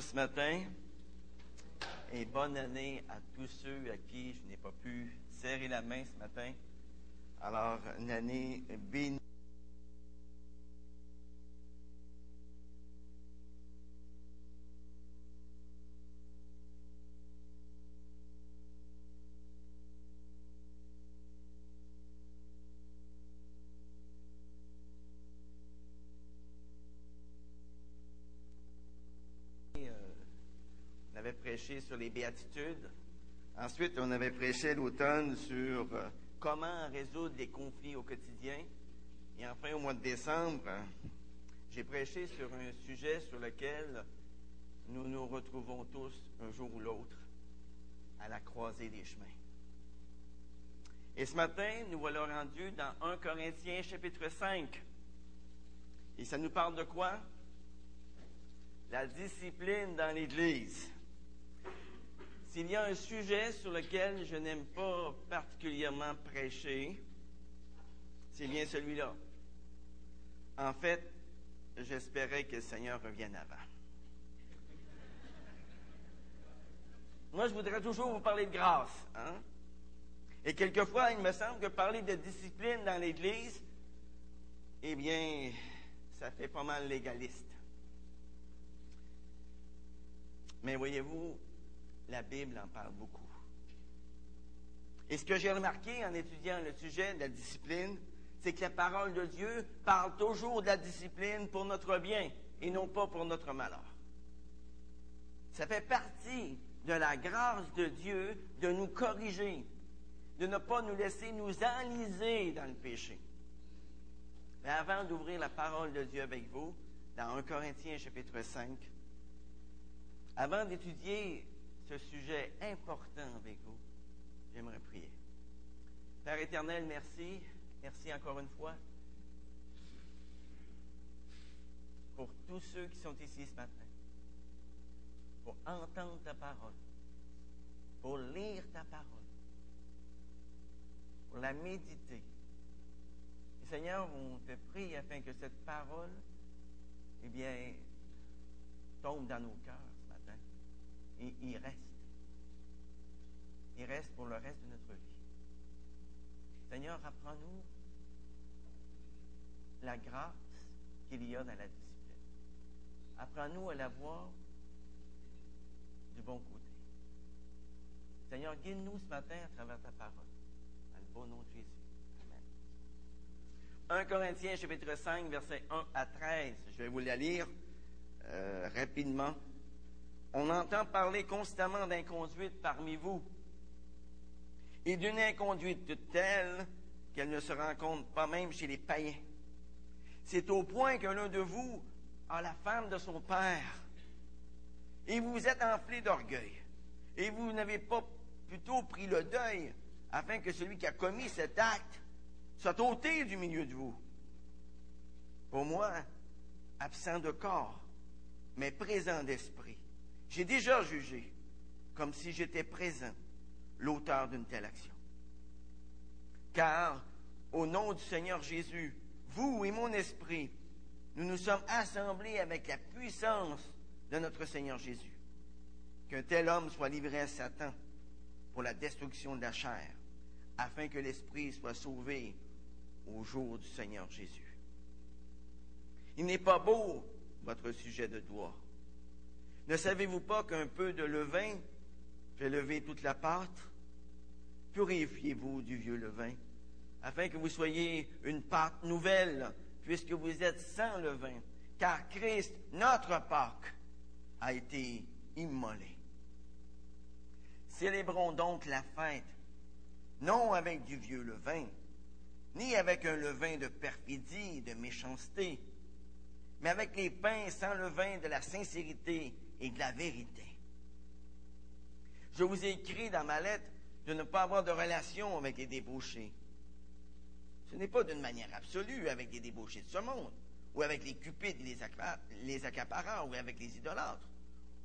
ce matin et bonne année à tous ceux à qui je n'ai pas pu serrer la main ce matin. Alors, une année bénie. Sur les béatitudes. Ensuite, on avait prêché l'automne sur euh, comment résoudre les conflits au quotidien. Et enfin, au mois de décembre, j'ai prêché sur un sujet sur lequel nous nous retrouvons tous un jour ou l'autre à la croisée des chemins. Et ce matin, nous voilà rendus dans 1 Corinthiens chapitre 5. Et ça nous parle de quoi? La discipline dans l'Église. S'il y a un sujet sur lequel je n'aime pas particulièrement prêcher, c'est bien celui-là. En fait, j'espérais que le Seigneur revienne avant. Moi, je voudrais toujours vous parler de grâce. Hein? Et quelquefois, il me semble que parler de discipline dans l'Église, eh bien, ça fait pas mal légaliste. Mais voyez-vous, la Bible en parle beaucoup. Et ce que j'ai remarqué en étudiant le sujet de la discipline, c'est que la parole de Dieu parle toujours de la discipline pour notre bien et non pas pour notre malheur. Ça fait partie de la grâce de Dieu de nous corriger, de ne pas nous laisser nous enliser dans le péché. Mais avant d'ouvrir la parole de Dieu avec vous, dans 1 Corinthiens chapitre 5, avant d'étudier ce sujet important avec vous, j'aimerais prier. Père éternel, merci. Merci encore une fois pour tous ceux qui sont ici ce matin, pour entendre ta parole, pour lire ta parole, pour la méditer. Et Seigneur, on te prie afin que cette parole, eh bien, tombe dans nos cœurs et il reste. Il reste pour le reste de notre vie. Seigneur, apprends-nous la grâce qu'il y a dans la discipline. Apprends-nous à la voir du bon côté. Seigneur, guide-nous ce matin à travers ta parole. Dans le beau nom de Jésus. Amen. 1 Corinthiens chapitre 5, versets 1 à 13. Je vais vous la lire euh, rapidement. On entend parler constamment d'inconduite parmi vous et d'une inconduite telle qu'elle ne se rencontre pas même chez les païens. C'est au point que l'un de vous a la femme de son père et vous vous êtes enflé d'orgueil et vous n'avez pas plutôt pris le deuil afin que celui qui a commis cet acte soit ôté du milieu de vous. Pour moi, absent de corps, mais présent d'esprit, j'ai déjà jugé, comme si j'étais présent, l'auteur d'une telle action. Car, au nom du Seigneur Jésus, vous et mon esprit, nous nous sommes assemblés avec la puissance de notre Seigneur Jésus. Qu'un tel homme soit livré à Satan pour la destruction de la chair, afin que l'esprit soit sauvé au jour du Seigneur Jésus. Il n'est pas beau votre sujet de doigt. Ne savez-vous pas qu'un peu de levain fait lever toute la pâte? Purifiez-vous du vieux levain, afin que vous soyez une pâte nouvelle, puisque vous êtes sans levain, car Christ, notre Pâque, a été immolé. Célébrons donc la fête, non avec du vieux levain, ni avec un levain de perfidie, de méchanceté, mais avec les pains sans levain de la sincérité et de la vérité. Je vous ai écrit dans ma lettre de ne pas avoir de relation avec les débauchés. Ce n'est pas d'une manière absolue avec les débauchés de ce monde, ou avec les cupides et les, accaparants, ou avec les idolâtres.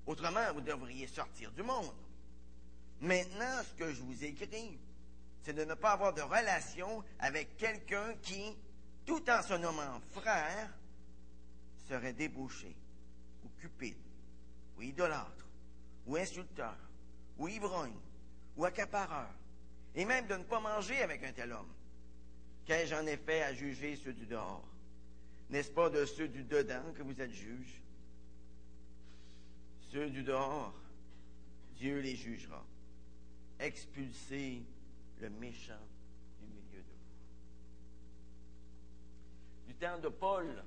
Autrement, vous devriez sortir du monde. Maintenant, ce que je vous écris, c'est de ne pas avoir de relation avec quelqu'un qui, tout en se nommant frère, serait débauché ou cupide ou idolâtre, ou insulteur, ou ivrogne, ou accapareur, et même de ne pas manger avec un tel homme. Qu'ai-je en effet à juger ceux du dehors? N'est-ce pas de ceux du dedans que vous êtes juges? Ceux du dehors, Dieu les jugera. Expulsez le méchant du milieu de vous. Du temps de Paul,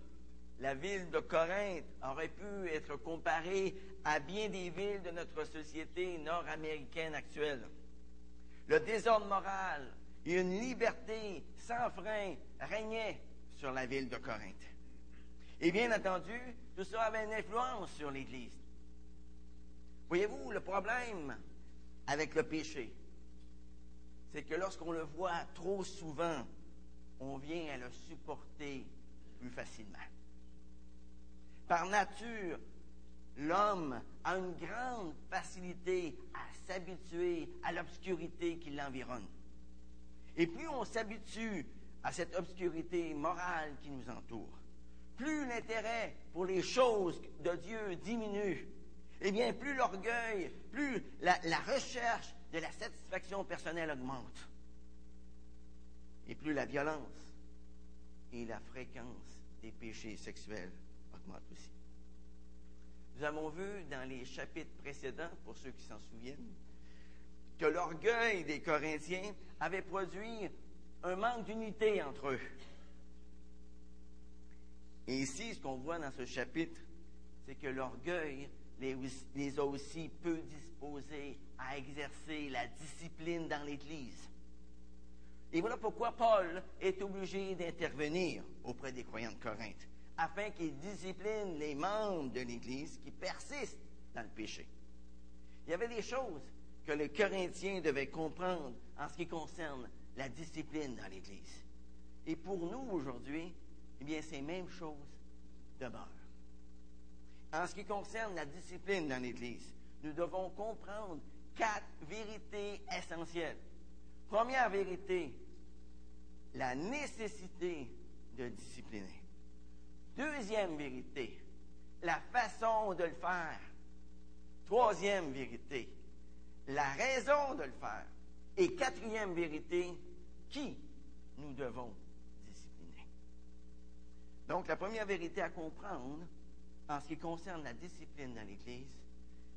la ville de Corinthe aurait pu être comparée à bien des villes de notre société nord-américaine actuelle. Le désordre moral et une liberté sans frein régnaient sur la ville de Corinthe. Et bien entendu, tout ça avait une influence sur l'Église. Voyez-vous, le problème avec le péché, c'est que lorsqu'on le voit trop souvent, on vient à le supporter plus facilement. Par nature, l'homme a une grande facilité à s'habituer à l'obscurité qui l'environne. Et plus on s'habitue à cette obscurité morale qui nous entoure, plus l'intérêt pour les choses de Dieu diminue, et bien plus l'orgueil, plus la, la, recherche de la satisfaction personnelle augmente. Et plus la violence et la fréquence des péchés sexuels augmentent aussi. Nous avons vu dans les chapitres précédents, pour ceux qui s'en souviennent, que l'orgueil des Corinthiens avait produit un manque d'unité entre eux. Et ici, ce qu'on voit dans ce chapitre, c'est que l'orgueil les, a aussi peu disposés à exercer la discipline dans l'Église. Et voilà pourquoi Paul est obligé d'intervenir auprès des croyants de Corinthe, afin qu'ils disciplinent les membres de l'Église qui persistent dans le péché. Il y avait des choses que les Corinthiens devaient comprendre en ce qui concerne la discipline dans l'Église. Et pour nous aujourd'hui, eh bien, ces mêmes choses demeurent. En ce qui concerne la discipline dans l'Église, nous devons comprendre quatre vérités essentielles. Première vérité, la nécessité de discipliner. Deuxième vérité, la façon de le faire. Troisième vérité, la raison de le faire. Et quatrième vérité, qui nous devons discipliner. Donc, la première vérité à comprendre en ce qui concerne la discipline dans l'Église,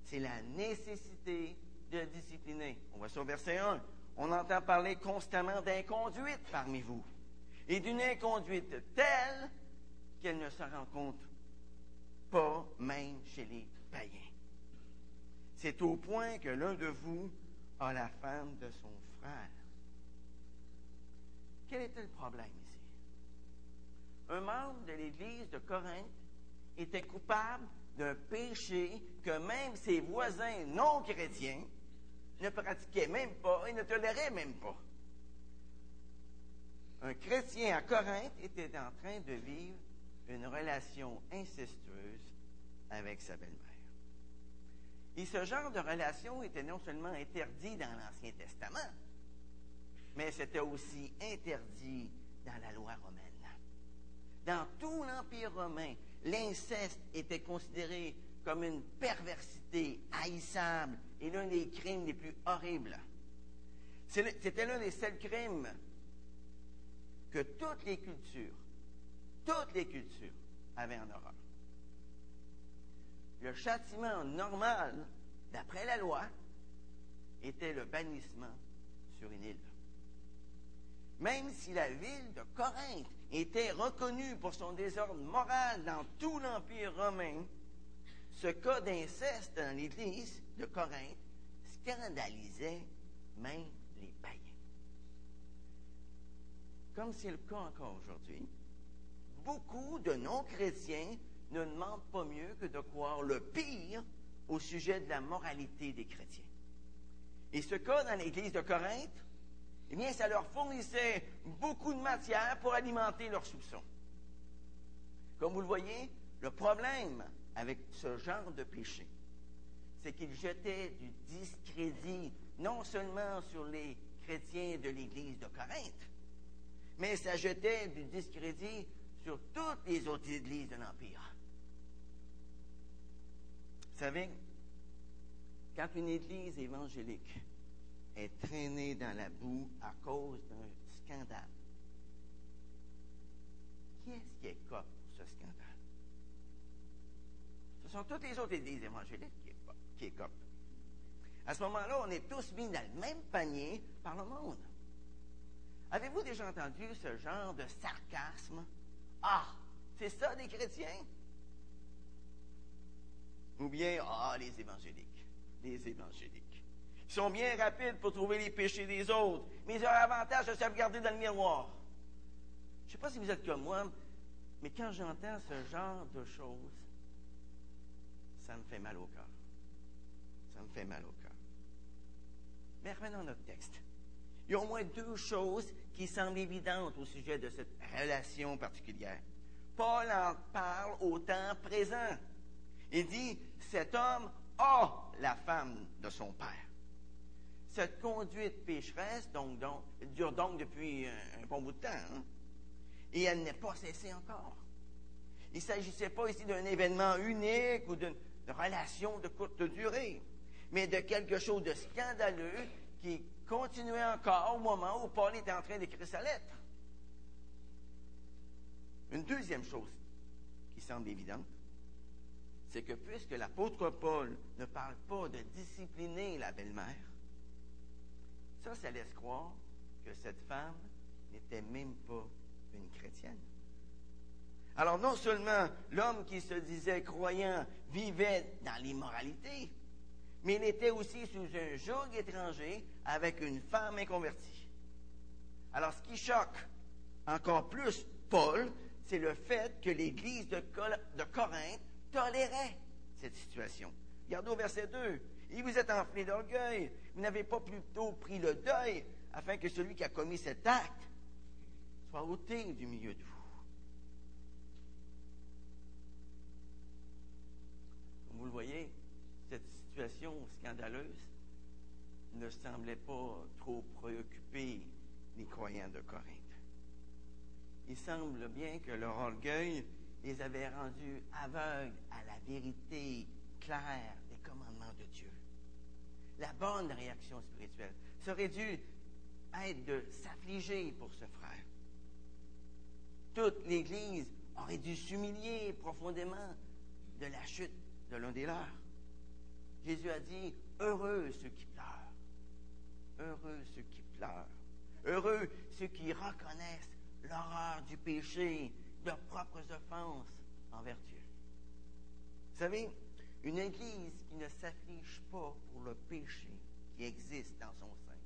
c'est la nécessité de discipliner. On va sur verset 1. On entend parler constamment d'inconduite parmi vous. Et d'une inconduite telle qu'elle ne se rencontre pas même chez les païens. C'est au point que l'un de vous a la femme de son frère. Quel était le problème ici? Un membre de l'Église de Corinthe était coupable d'un péché que même ses voisins non chrétiens ne pratiquaient même pas et ne toléraient même pas. Un chrétien à Corinthe était en train de vivre une relation incestueuse avec sa belle-mère. Et ce genre de relation était non seulement interdit dans l'Ancien Testament, mais c'était aussi interdit dans la loi romaine. Dans tout l'Empire romain, l'inceste était considéré comme une perversité haïssable et l'un des crimes les plus horribles. C'était l'un des seuls crimes que toutes les cultures, toutes les cultures avaient en horreur. Le châtiment normal, d'après la loi, était le bannissement sur une île. Même si la ville de Corinthe était reconnue pour son désordre moral dans tout l'Empire romain, ce cas d'inceste dans l'Église de Corinthe scandalisait même les païens. Comme c'est le cas encore aujourd'hui, beaucoup de non-chrétiens ne demandent pas mieux que de croire le pire au sujet de la moralité des chrétiens. Et ce cas dans l'Église de Corinthe eh bien, ça leur fournissait beaucoup de matière pour alimenter leurs soupçons. Comme vous le voyez, le problème avec ce genre de péché, c'est qu'il jetait du discrédit non seulement sur les chrétiens de l'Église de Corinthe, mais ça jetait du discrédit sur toutes les autres églises de l'Empire. Vous savez, quand une église évangélique est traînée dans la boue à cause d'un scandale, qui est-ce qui pour ce scandale? Ce sont toutes les autres églises évangéliques qui, qui écopent. À ce moment-là, on est tous mis dans le même panier par le monde. Avez-vous déjà entendu ce genre de sarcasme? Ah, c'est ça des chrétiens? Ou bien, ah, les évangéliques, les évangéliques. Ils sont bien rapides pour trouver les péchés des autres, mais ils ont l'avantage de se regarder dans le miroir. Je ne sais pas si vous êtes comme moi, mais quand j'entends ce genre de choses, ça me fait mal au cœur. Ça me fait mal au cœur. Mais revenons à notre texte. Il y a au moins deux choses qui semblent évidentes au sujet de cette relation particulière. Paul en parle au temps présent. Il dit, cet homme a la femme de son père. Cette conduite pécheresse donc, dure donc depuis un, bon bout de temps. Hein? Et elle n'est pas cessée encore. Il ne s'agissait pas ici d'un événement unique ou d'une relation de courte durée, mais de quelque chose de scandaleux qui continuait encore au moment où Paul était en train d'écrire sa lettre. Une deuxième chose qui semble évidente, c'est que puisque l'apôtre Paul ne parle pas de discipliner la belle-mère, ça, ça laisse croire que cette femme n'était même pas une chrétienne. Alors non seulement l'homme qui se disait croyant vivait dans l'immoralité, mais il était aussi sous un joug étranger avec une femme inconvertie. Alors ce qui choque encore plus Paul, c'est le fait que l'Église de, Corinthe tolérait cette situation. Regardez au verset 2. Et vous êtes enflé d'orgueil. Vous n'avez pas plutôt pris le deuil afin que celui qui a commis cet acte soit ôté du milieu de vous. Comme vous le voyez, cette situation ne semblait pas trop préoccuper les croyants de Corinthe. Il semble bien que leur orgueil les avait rendus aveugles à la vérité claire des commandements de Dieu. La bonne réaction spirituelle serait due être de s'affliger pour ce frère. Toute l'Église aurait dû s'humilier profondément de la chute de l'un des leurs. Jésus a dit, heureux ceux qui pleurent, heureux ceux qui pleurent, heureux ceux qui reconnaissent l'horreur du péché, leurs propres offenses envers Dieu. Vous savez, une Église qui ne s'afflige pas pour le péché qui existe dans son sein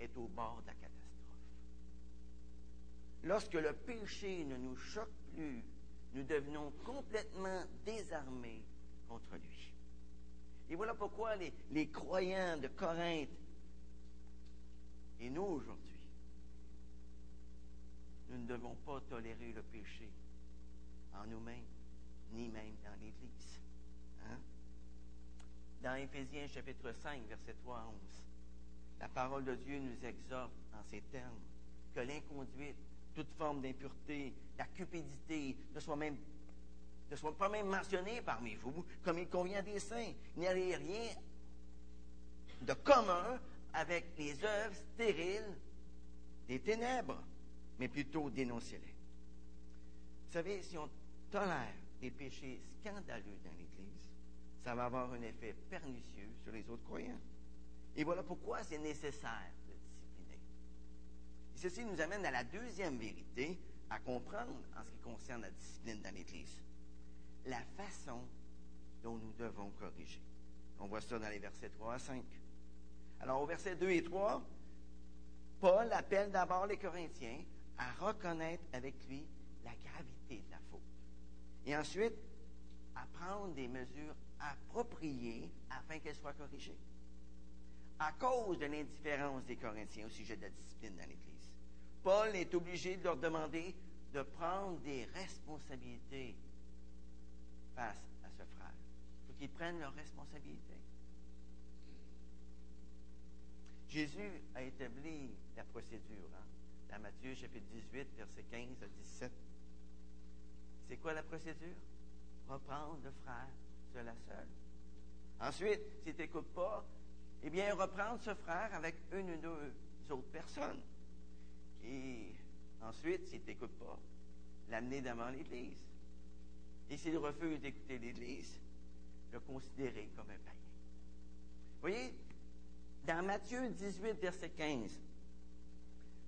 est au bord de la catastrophe. Lorsque le péché ne nous choque plus, nous devenons complètement désarmés contre lui. Et voilà pourquoi les, croyants de Corinthe et nous aujourd'hui, nous ne devons pas tolérer le péché en nous-mêmes, ni même dans l'Église. Hein? Dans Éphésiens chapitre 5, verset 3 à 11, la parole de Dieu nous exhorte en ces termes que l'inconduite, toute forme d'impureté, la cupidité ne soit même ne soit pas même mentionné parmi vous, comme il convient des saints. Il n'y a rien de commun avec les œuvres stériles des ténèbres mais plutôt dénoncez-les. Vous savez, si on tolère des péchés scandaleux dans l'Église, ça va avoir un effet pernicieux sur les autres croyants. Et voilà pourquoi c'est nécessaire de discipliner. Et ceci nous amène à la deuxième vérité à comprendre en ce qui concerne la discipline dans l'Église. La façon dont nous devons corriger. On voit ça dans les versets 3 à 5. Alors, au verset 2 et 3, Paul appelle d'abord les Corinthiens à reconnaître avec lui la gravité de la faute. Et ensuite, à prendre des mesures appropriées afin qu'elle soit corrigée. À cause de l'indifférence des Corinthiens au sujet de la discipline dans l'Église, Paul est obligé de leur demander de prendre des responsabilités face à ce frère. Il faut qu'ils prennent leurs responsabilités. Jésus a établi la procédure. Hein? dans Matthieu chapitre 18, verset 15 à 17. C'est quoi la procédure? Reprendre le frère seul à seul. Ensuite, si tu n'écoutes pas, eh bien, reprendre ce frère avec une ou deux autres personnes. Et ensuite, si tu n'écoutes pas, l'amener devant l'Église. Et s'il refuse d'écouter l'Église, le considérer comme un païen. Vous voyez, dans Matthieu 18, verset 15,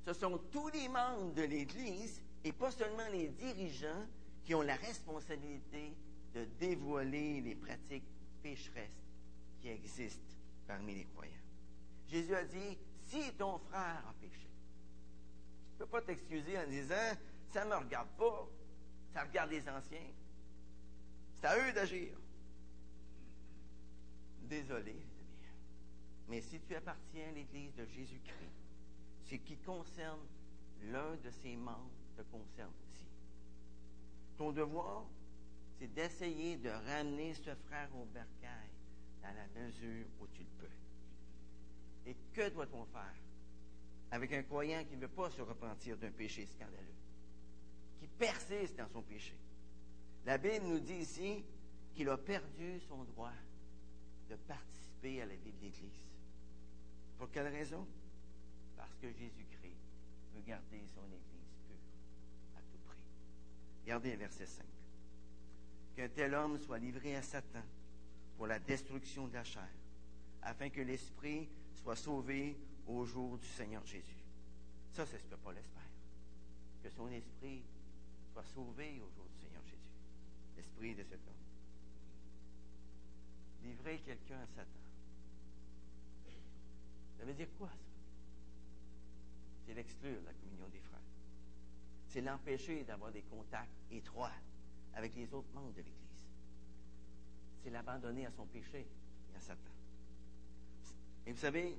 ce sont tous les membres de l'Église et pas seulement les dirigeants qui ont la responsabilité de dévoiler les pratiques pécheresses qui existent parmi les croyants. Jésus a dit, si ton frère a péché, tu ne peux pas t'excuser en disant, ça ne me regarde pas, ça regarde les anciens. C'est à eux d'agir. Désolé. Mais si tu appartiens à l'Église de Jésus-Christ, ce qui concerne l'un de ses membres te concerne aussi. Ton devoir, c'est d'essayer de ramener ce frère au bercail dans la mesure où tu le peux. Et que doit-on faire avec un croyant qui ne veut pas se repentir d'un péché scandaleux, qui persiste dans son péché? La Bible nous dit ici qu'il a perdu son droit de participer à la vie de l'Église. Pour quelle raison? Parce que Jésus-Christ veut garder son Église pure à tout prix. Regardez le verset 5. Qu'un tel homme soit livré à Satan pour la destruction de la chair, afin que l'esprit soit sauvé au jour du Seigneur Jésus. Ça, c'est ce que Paul espère. Que son esprit soit sauvé au jour. L'esprit de cet homme. Livrer quelqu'un à Satan. Ça veut dire quoi, ça? C'est l'exclure la communion des frères. C'est l'empêcher d'avoir des contacts étroits avec les autres membres de l'Église. C'est l'abandonner à son péché et à Satan. Et vous savez,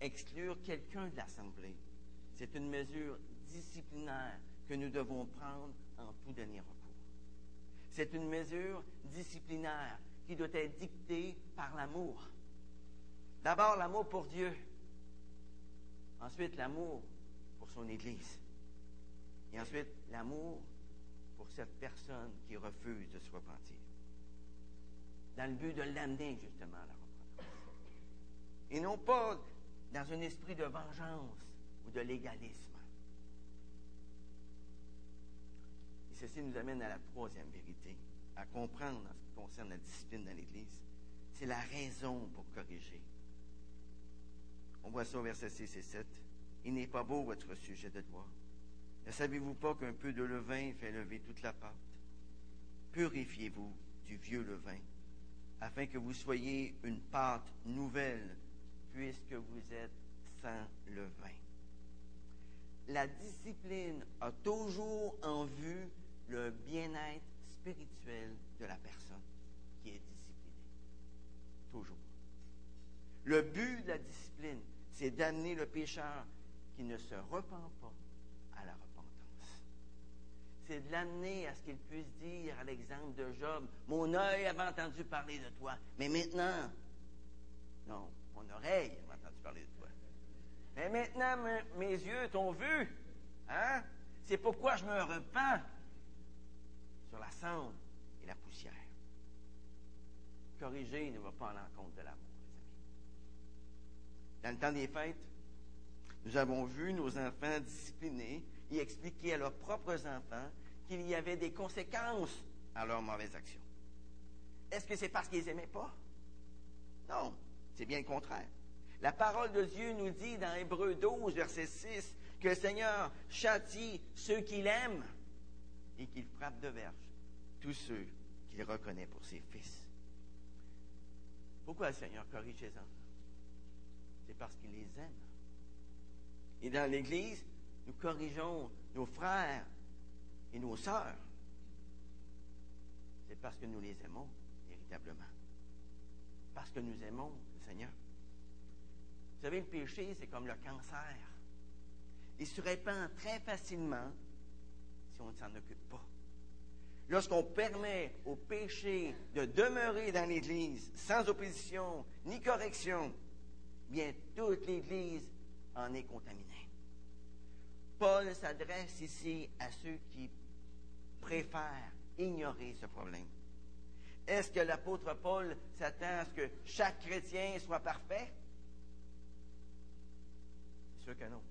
exclure quelqu'un de l'Assemblée, c'est une mesure disciplinaire que nous devons prendre en tout dernier recours. C'est une mesure disciplinaire qui doit être dictée par l'amour. D'abord, l'amour pour Dieu. Ensuite, l'amour pour son Église. Et ensuite, l'amour pour cette personne qui refuse de se repentir. Dans le but de l'amener justement à la repentance. Et non pas dans un esprit de vengeance ou de légalisme. Et ceci nous amène à la troisième vérité, à comprendre en ce qui concerne la discipline dans l'Église. C'est la raison pour corriger. On voit ça au verset 6 et 7. Il n'est pas beau votre sujet de droit. Ne savez-vous pas qu'un peu de levain fait lever toute la pâte? Purifiez-vous du vieux levain, afin que vous soyez une pâte nouvelle, puisque vous êtes sans levain. La discipline a toujours en vue le bien-être spirituel de la personne qui est disciplinée. Toujours. Le but de la discipline, c'est d'amener le pécheur qui ne se repent pas à la repentance. C'est de l'amener à ce qu'il puisse dire, à l'exemple de Job, mon œil avait entendu parler de toi, mais maintenant, non, mon oreille avait entendu parler de toi. Mais maintenant, mes, yeux t'ont vu. Hein? C'est pourquoi je me repens sur la cendre et la poussière. Corriger ne va pas en l'encontre de l'amour, les amis. Dans le temps des fêtes, nous avons vu nos enfants disciplinés et expliquer à leurs propres enfants qu'il y avait des conséquences à leurs mauvaises actions. Est-ce que c'est parce qu'ils n'aimaient pas? Non, c'est bien le contraire. La parole de Dieu nous dit dans Hébreu 12, verset 6, que le Seigneur châtie ceux qu'il aime et qu'il frappe de verge tous ceux qu'il reconnaît pour ses fils. Pourquoi le Seigneur corrige ses enfants? C'est parce qu'il les aime. Et dans l'Église, nous corrigeons nos frères et nos sœurs. C'est parce que nous les aimons véritablement. Parce que nous aimons le Seigneur. Vous savez, le péché, c'est comme le cancer. Il se répand très facilement si on ne s'en occupe pas. Lorsqu'on permet au péché de demeurer dans l'Église sans opposition ni correction, bien toute l'Église en est contaminée. Paul s'adresse ici à ceux qui préfèrent ignorer ce problème. Est-ce que l'apôtre Paul s'attend à ce que chaque chrétien soit parfait? Sûr que non.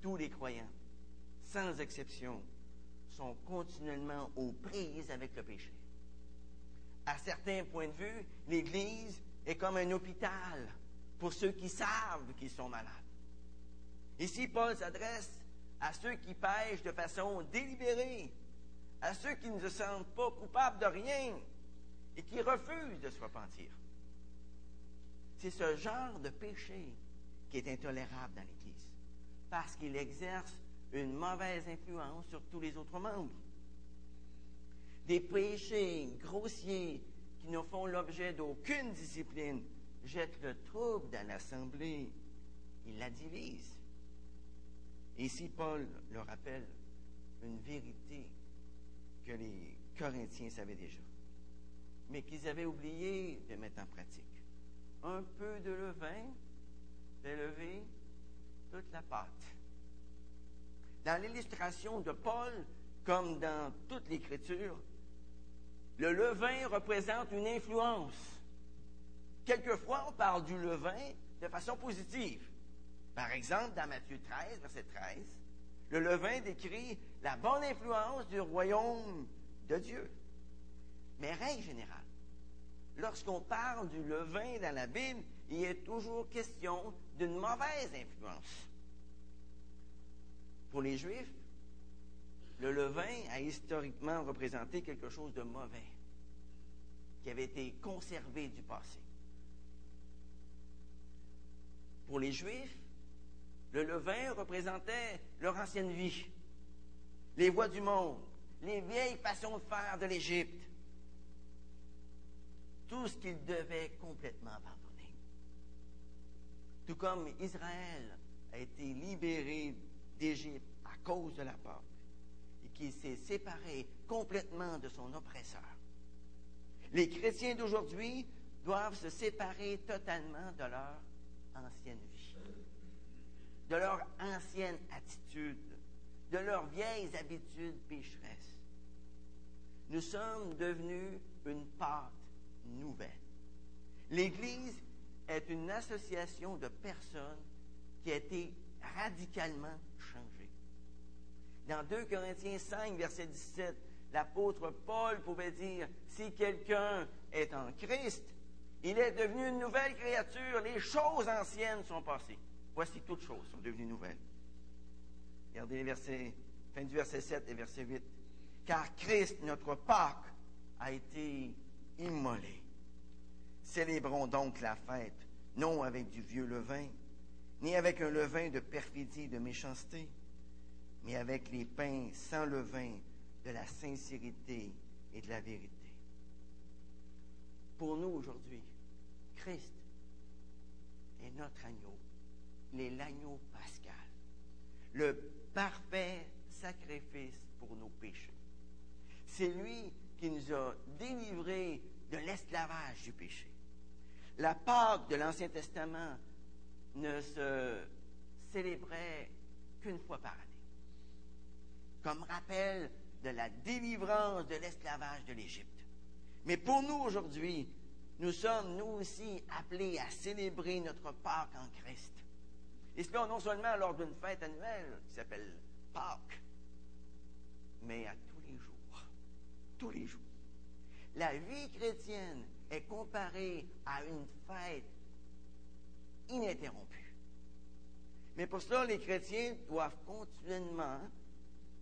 Tous les croyants, sans exception, sont continuellement aux prises avec le péché. À certains points de vue, l'Église est comme un hôpital pour ceux qui savent qu'ils sont malades. Ici, Paul s'adresse à ceux qui pêchent de façon délibérée, à ceux qui ne se sentent pas coupables de rien et qui refusent de se repentir. C'est ce genre de péché qui est intolérable dans l'Église, parce qu'il exerce une mauvaise influence sur tous les autres membres. Des péchés grossiers qui ne font l'objet d'aucune discipline jettent le trouble dans l'assemblée. Ils la divisent. Et ici, Paul le rappelle une vérité que les Corinthiens savaient déjà, mais qu'ils avaient oublié de mettre en pratique. Un peu de levain fait lever toute la pâte. Dans l'illustration de Paul, comme dans toute l'Écriture, le levain représente une influence. Quelquefois, on parle du levain de façon positive. Par exemple, dans Matthieu 13, verset 13, le levain décrit la bonne influence du royaume de Dieu. Mais règle générale, lorsqu'on parle du levain dans la Bible, il est toujours question d'une mauvaise influence. Pour les Juifs, le levain a historiquement représenté quelque chose de mauvais qui avait été conservé du passé. Pour les Juifs, le levain représentait leur ancienne vie, les voies du monde, les vieilles façons de faire de l'Égypte, tout ce qu'ils devaient complètement abandonner. Tout comme Israël a été libéré d'Égypte à cause de la Pâque et qu'il s'est séparé complètement de son oppresseur. Les chrétiens d'aujourd'hui doivent se séparer totalement de leur ancienne vie, de leur ancienne attitude, de leurs vieilles habitudes pécheresses. Nous sommes devenus une pâte nouvelle. L'Église est une association de personnes qui a été radicalement changée. Dans 2 Corinthiens 5, verset 17, l'apôtre Paul pouvait dire, si quelqu'un est en Christ, il est devenu une nouvelle créature, les choses anciennes sont passées. Voici toutes choses sont devenues nouvelles. Regardez les versets, fin du verset 7 et verset 8. Car Christ, notre Pâque, a été immolé. Célébrons donc la fête, non avec du vieux levain, ni avec un levain de perfidie et de méchanceté, mais avec les pains sans levain de la sincérité et de la vérité. Pour nous aujourd'hui, Christ est notre agneau. Il est l'agneau pascal, le parfait sacrifice pour nos péchés. C'est lui qui nous a délivrés de l'esclavage du péché. La Pâque de l'Ancien Testament ne se célébrait qu'une fois par année, comme rappel de la délivrance de l'esclavage de l'Égypte. Mais pour nous aujourd'hui, nous sommes nous aussi appelés à célébrer notre Pâque en Christ. Et cela non seulement lors d'une fête annuelle qui s'appelle Pâques, mais à tous les jours. Tous les jours. La vie chrétienne est comparée à une fête ininterrompue. Mais pour cela, les chrétiens doivent continuellement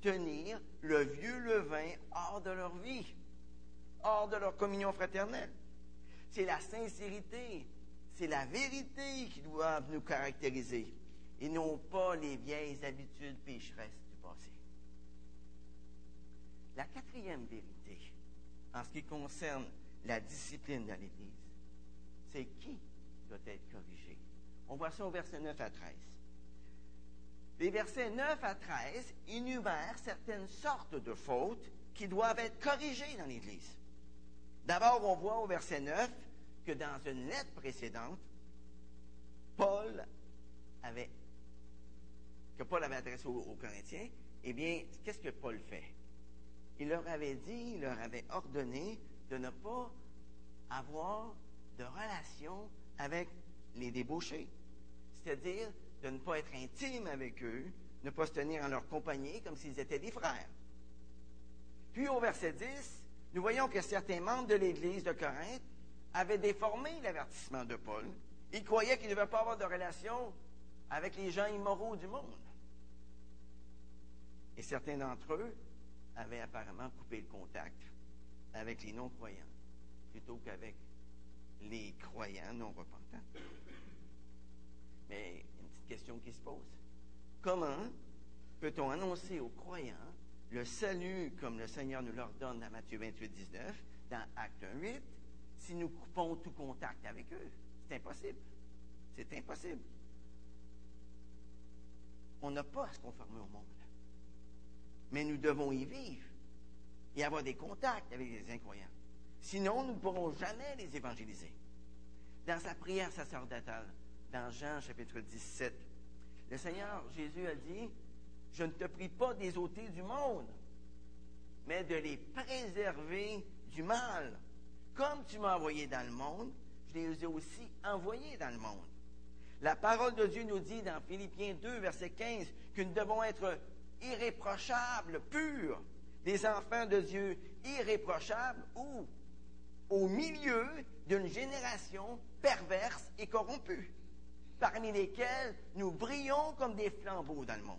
tenir le vieux levain hors de leur vie, hors de leur communion fraternelle. C'est la sincérité, c'est la vérité qui doivent nous caractériser et non pas les vieilles habitudes pécheresses du passé. La quatrième vérité, en ce qui concerne la discipline dans l'Église, c'est qui doit être corrigé. On voit ça au verset 9 à 13. Les versets 9 à 13 énumèrent certaines sortes de fautes qui doivent être corrigées dans l'Église. D'abord, on voit au verset 9 que dans une lettre précédente, Paul avait, que Paul avait adressé aux, aux Corinthiens, eh bien, qu'est-ce que Paul fait? Il leur avait dit, il leur avait ordonné de ne pas avoir de relation avec les débauchés. C'est-à-dire de ne pas être intime avec eux, ne pas se tenir en leur compagnie comme s'ils étaient des frères. Puis au verset 10, nous voyons que certains membres de l'Église de Corinthe avaient déformé l'avertissement de Paul. Ils croyaient qu'il ne devait pas avoir de relation avec les gens immoraux du monde. Et certains d'entre eux avaient apparemment coupé le contact avec les non-croyants plutôt qu'avec les croyants non repentants. Mais une petite question qui se pose. Comment peut-on annoncer aux croyants le salut comme le Seigneur nous l'ordonne dans Matthieu 28, 19, dans Acte 1, 8, si nous coupons tout contact avec eux? C'est impossible. C'est impossible. On n'a pas à se conformer au monde. Mais nous devons y vivre et avoir des contacts avec les incroyants. Sinon, nous ne pourrons jamais les évangéliser. Dans sa prière sacerdotale, dans Jean chapitre 17, le Seigneur Jésus a dit, je ne te prie pas des ôter du monde, mais de les préserver du mal. Comme tu m'as envoyé dans le monde, je les ai aussi envoyés dans le monde. La parole de Dieu nous dit dans Philippiens 2, verset 15, que nous devons être irréprochables, purs, des enfants de Dieu irréprochables, ou au milieu d'une génération perverse et corrompue, parmi lesquels nous brillons comme des flambeaux dans le monde.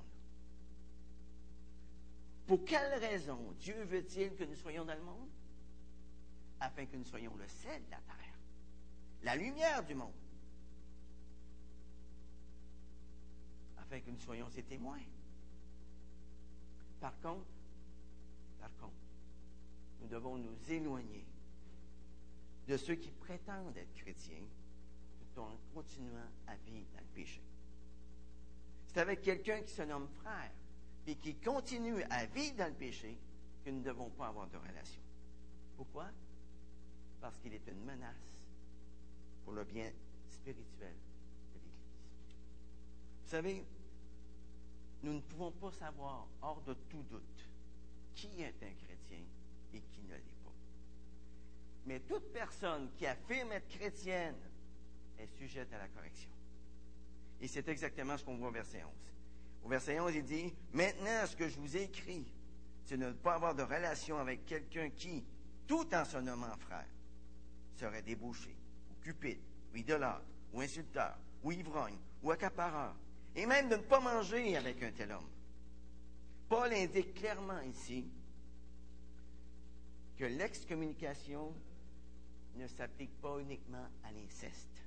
Pour quelle raison Dieu veut-il que nous soyons dans le monde? Afin que nous soyons le sel de la terre, la lumière du monde. Afin que nous soyons ses témoins. Par contre, par contre, nous devons nous éloigner de ceux qui prétendent être chrétiens en continuant à vivre dans le péché. C'est avec quelqu'un qui se nomme frère et qui continue à vivre dans le péché que nous ne devons pas avoir de relation. Pourquoi? Parce qu'il est une menace pour le bien spirituel de l'Église. Vous savez, nous ne pouvons pas savoir, hors de tout doute, qui est un chrétien et qui ne l'est pas. Mais toute personne qui affirme être chrétienne est sujette à la correction. Et c'est exactement ce qu'on voit au verset 11. Au verset 11, il dit, Maintenant, ce que je vous ai écrit, c'est de ne pas avoir de relation avec quelqu'un qui, tout en se nommant frère, serait débouché, ou cupide, ou idolâtre, ou insulteur, ou ivrogne, ou accapareur, et même de ne pas manger avec un tel homme. Paul indique clairement ici que l'excommunication ne s'applique pas uniquement à l'inceste,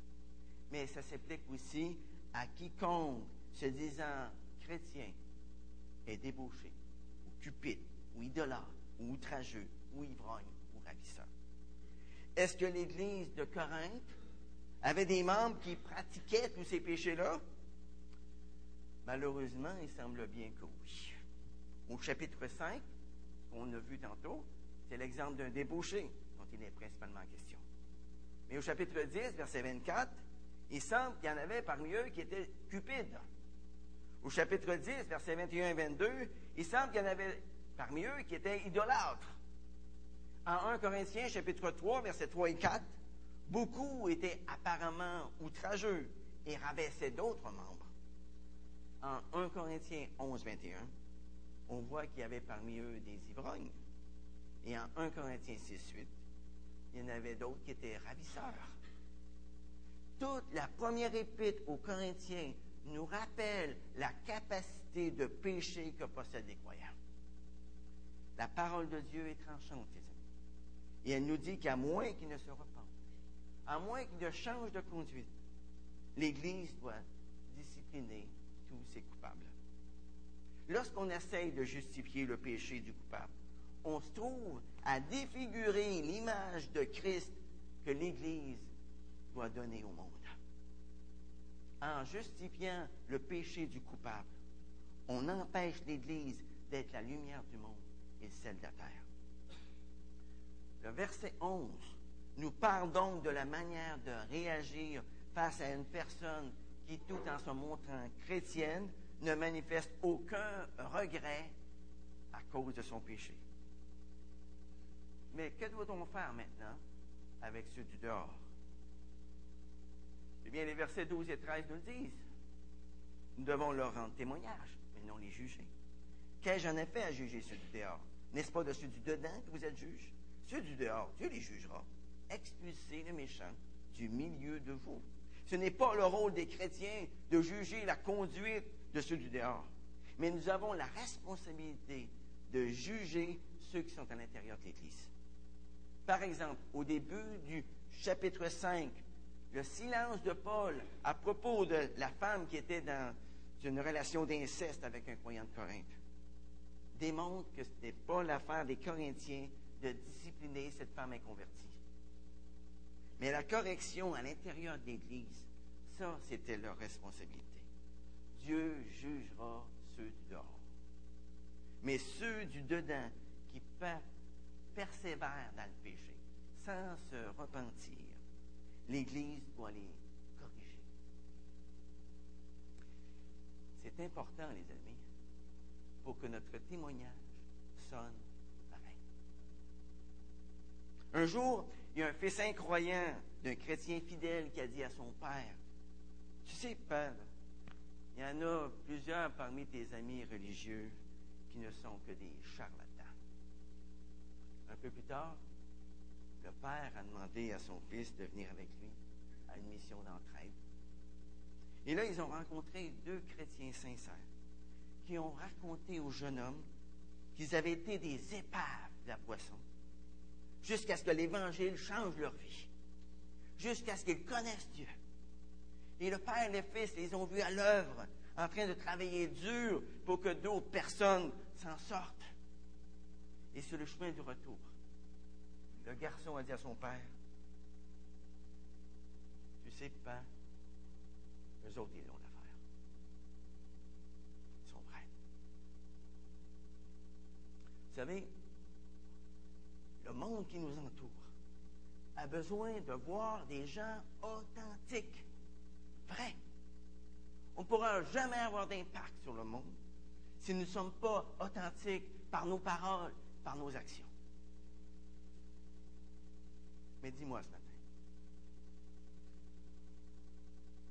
mais ça s'applique aussi à quiconque se disant chrétien est débauché, ou cupide, ou idolâtre, ou outrageux, ou ivrogne, ou ravisseur. Est-ce que l'Église de Corinthe avait des membres qui pratiquaient tous ces péchés-là? Malheureusement, il semble bien que oui. Au chapitre 5, qu'on a vu tantôt, c'est l'exemple d'un débauché dont il est principalement question. Mais au chapitre 10, verset 24, il semble qu'il y en avait parmi eux qui étaient cupides. Au chapitre 10, versets 21 et 22, il semble qu'il y en avait parmi eux qui étaient idolâtres. En 1 Corinthiens, chapitre 3, versets 3 et 4, beaucoup étaient apparemment outrageux et rabaissaient d'autres membres. En 1 Corinthiens 11, 21, on voit qu'il y avait parmi eux des ivrognes. Et en 1 Corinthiens 6, 8, il y en avait d'autres qui étaient ravisseurs. Toute la première épître aux Corinthiens nous rappelle la capacité de péché que possèdent les croyants. La parole de Dieu est tranchante. Et elle nous dit qu'à moins qu'ils ne se repentent, à moins qu'ils ne changent de conduite, l'Église doit discipliner tous ses coupables. Lorsqu'on essaye de justifier le péché du coupable, on se trouve à défigurer l'image de Christ que l'Église doit donner au monde en justifiant le péché du coupable, on empêche l'Église d'être la lumière du monde et celle de la terre. Le verset 11 nous parle donc de la manière de réagir face à une personne qui, tout en se montrant chrétienne, ne manifeste aucun regret à cause de son péché. Mais que doit-on faire maintenant avec ceux du dehors? Eh bien, les versets 12 et 13 nous le disent. Nous devons leur rendre témoignage, mais non les juger. Qu'ai-je en effet à juger ceux du dehors? N'est-ce pas de ceux du dedans que vous êtes juges? Ceux du dehors, Dieu les jugera. Expulsez le méchant du milieu de vous. Ce n'est pas le rôle des chrétiens de juger la conduite de ceux du dehors, mais nous avons la responsabilité de juger ceux qui sont à l'intérieur de l'Église. Par exemple, au début du chapitre 5, le silence de Paul à propos de la femme qui était dans une relation d'inceste avec un croyant de Corinthe démontre que ce n'est pas l'affaire des Corinthiens de discipliner cette femme inconvertie. Mais la correction à l'intérieur de l'Église, ça, c'était leur responsabilité. Dieu jugera ceux du dehors. Mais ceux du dedans qui persévèrent dans le péché, sans se repentir, l'Église doit les corriger. C'est important, les amis, pour que notre témoignage sonne pareil. Un jour, il y a un fils incroyant d'un chrétien fidèle qui a dit à son père, Tu sais, père, il y en a plusieurs parmi tes amis religieux qui ne sont que des charlatans. Un peu plus tard, le père a demandé à son fils de venir avec lui à une mission d'entraide. Et là, ils ont rencontré deux chrétiens sincères qui ont raconté au jeune homme qu'ils avaient été des épaves de la poisson, jusqu'à ce que l'Évangile change leur vie, jusqu'à ce qu'ils connaissent Dieu. Et le Père et le Fils les ont vus à l'œuvre, en train de travailler dur pour que d'autres personnes s'en sortent. Et sur le chemin du retour, le garçon a dit à son père, tu sais, pas, eux autres, ils l'ont l'affaire. Ils sont prêts. Vous savez, le monde qui nous entoure a besoin de voir des gens authentiques, vrais. On ne pourra jamais avoir d'impact sur le monde si nous ne sommes pas authentiques par nos paroles, par nos actions. Mais dis-moi ce matin,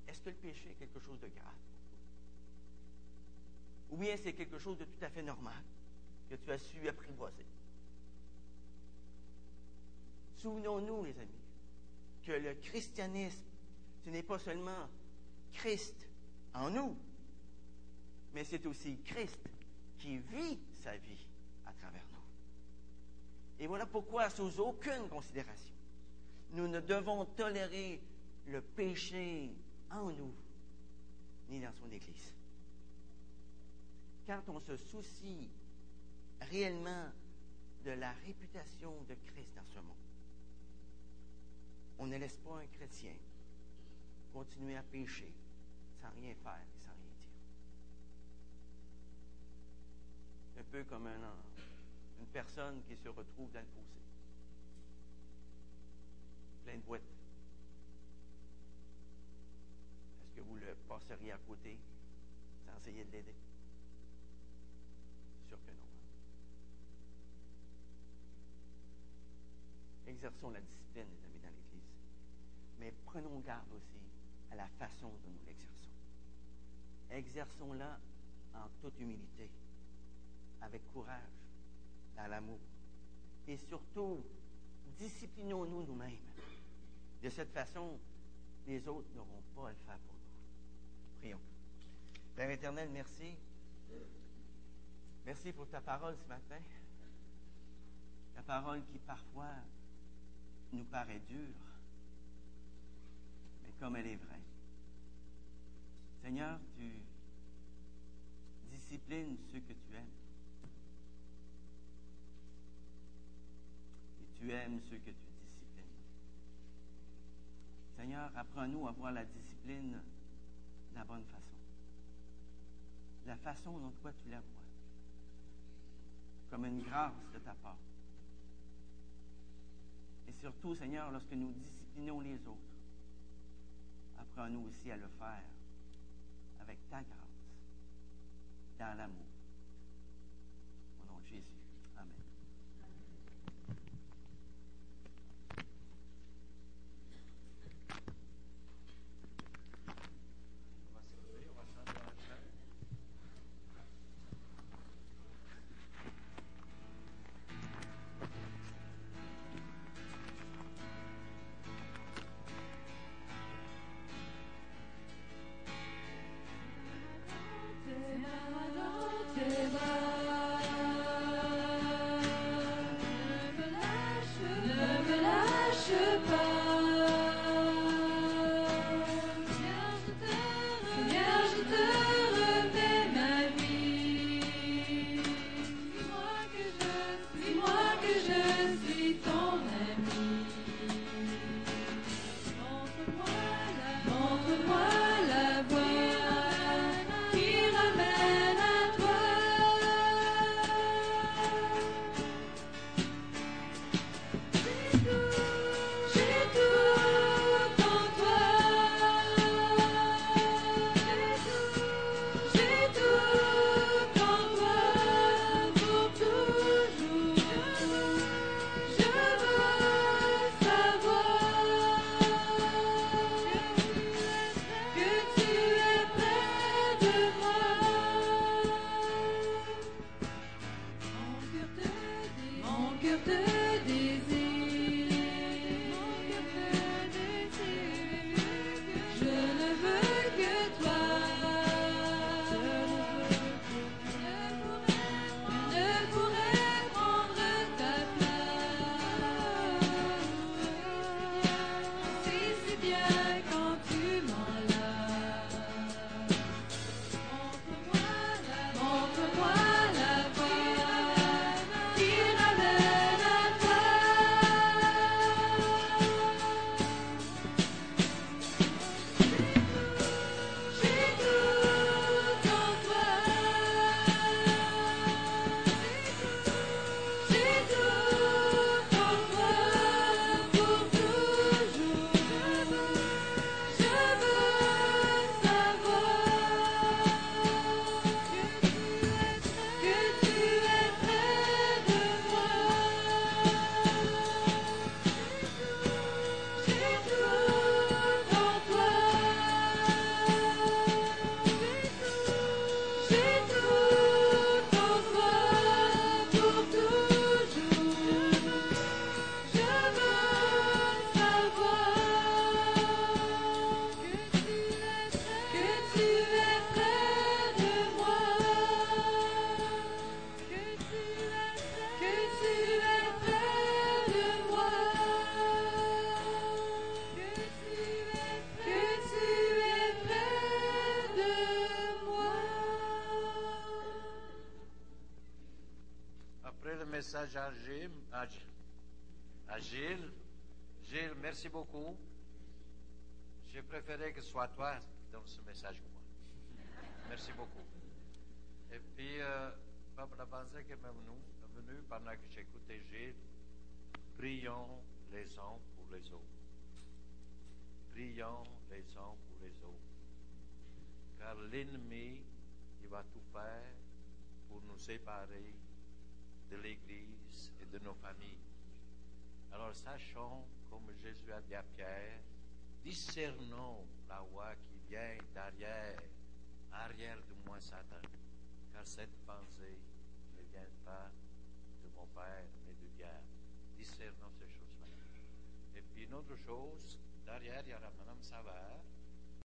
est-ce que le péché est quelque chose de grave? Ou bien c'est quelque chose de tout à fait normal que tu as su apprivoiser? Souvenons-nous, les amis, que le christianisme, ce n'est pas seulement Christ en nous, mais c'est aussi Christ qui vit sa vie à travers nous. Et voilà pourquoi, sous aucune considération, nous ne devons tolérer le péché en nous, ni dans son Église. Quand on se soucie réellement de la réputation de Christ dans ce monde, on ne laisse pas un chrétien continuer à pécher sans rien faire et sans rien dire. Un peu comme une personne qui se retrouve dans le fossé. Est-ce que vous le passeriez à côté sans essayer de l'aider? Sûr que non. Exerçons la discipline, les amis, dans l'Église. Mais prenons garde aussi à la façon dont nous l'exerçons. Exerçons-la en toute humilité, avec courage, dans l'amour. Et surtout, disciplinons-nous nous-mêmes. De cette façon, les autres n'auront pas à le faire pour nous. Prions. Père éternel, merci. Merci pour ta parole ce matin. La parole qui parfois nous paraît dure, mais comme elle est vraie. Seigneur, tu disciplines ceux que tu aimes. Et tu aimes ceux que tu disciplines. Seigneur, apprends-nous à voir la discipline de la bonne façon. La façon dont toi tu la vois. Comme une grâce de ta part. Et surtout, Seigneur, lorsque nous disciplinons les autres, apprends-nous aussi à le faire avec ta grâce, dans l'amour. Merci beaucoup. J'ai préféré que ce soit toi qui donne ce message que moi. Merci beaucoup. Et puis, euh, Papa Labanzek est venu, venu pendant que j'écoutais Gilles. Prions les uns pour les autres. Prions les uns pour les autres. Car l'ennemi, il va tout faire pour nous séparer de l'Église et de nos familles. Alors sachons, comme Jésus a dit à Pierre, discernons la voix qui vient derrière, arrière de moi, Satan, car cette pensée ne vient pas de mon Père, mais du diable. Discernons ces choses-là. Et puis une autre chose, derrière, il y a la Madame Savard,